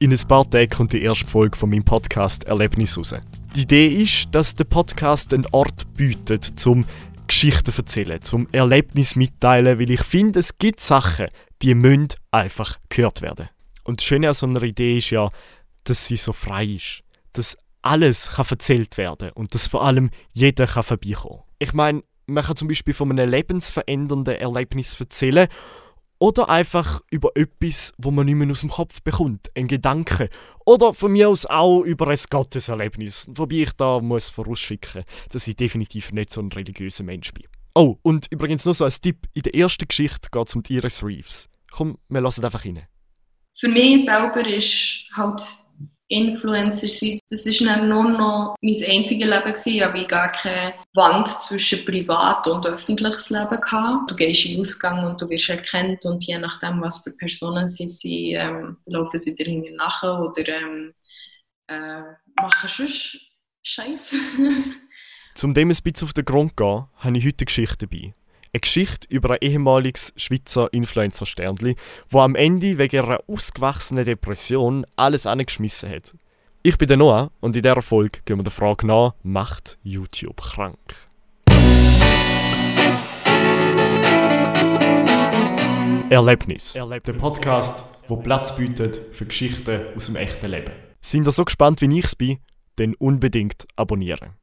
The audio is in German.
In ein paar Tagen kommt die erste Folge von meinem Podcast Erlebnis raus. Die Idee ist, dass der Podcast einen Ort bietet, zum Geschichten erzählen, zum Erlebnis mitteilen, weil ich finde, es gibt Sachen, die müssen einfach gehört werden. Und das Schöne an so einer Idee ist ja, dass sie so frei ist. Dass alles kann erzählt werden und dass vor allem jeder kann vorbeikommen. Ich meine, man kann zum Beispiel von einem lebensverändernden Erlebnis erzählen oder einfach über etwas, wo man nicht mehr aus dem Kopf bekommt, ein Gedanke. Oder von mir aus auch über ein Gotteserlebnis. Wobei ich da muss vorausschicken, dass ich definitiv nicht so ein religiöser Mensch bin. Oh, und übrigens nur so als Tipp, in der ersten Geschichte geht es um Iris Reeves. Komm, wir lassen einfach rein. Für mich selber ist halt Influencer sein. Das war dann nur noch mein einziges Leben, gewesen, aber ich gar keine Wand zwischen privat und öffentliches Leben hatte. Du gehst in den Ausgang und du wirst erkannt und je nachdem, was für Personen sie sind, ähm, laufen sie dir nachher oder ähm, äh, machen sonst Scheiß. Zum dem ein bisschen auf den Grund gehen, habe ich heute eine Geschichte dabei. Eine Geschichte über ein ehemaliges Schweizer Influencer-Sternli, wo am Ende wegen einer ausgewachsenen Depression alles angeschmissen hat. Ich bin der Noah und in dieser Folge gehen wir der Frage nach, macht YouTube krank? Erlebnis. Erlebnis. Der Podcast, wo Platz bietet für Geschichten aus dem echten Leben. Sind ihr so gespannt wie ich es bin? Dann unbedingt abonnieren.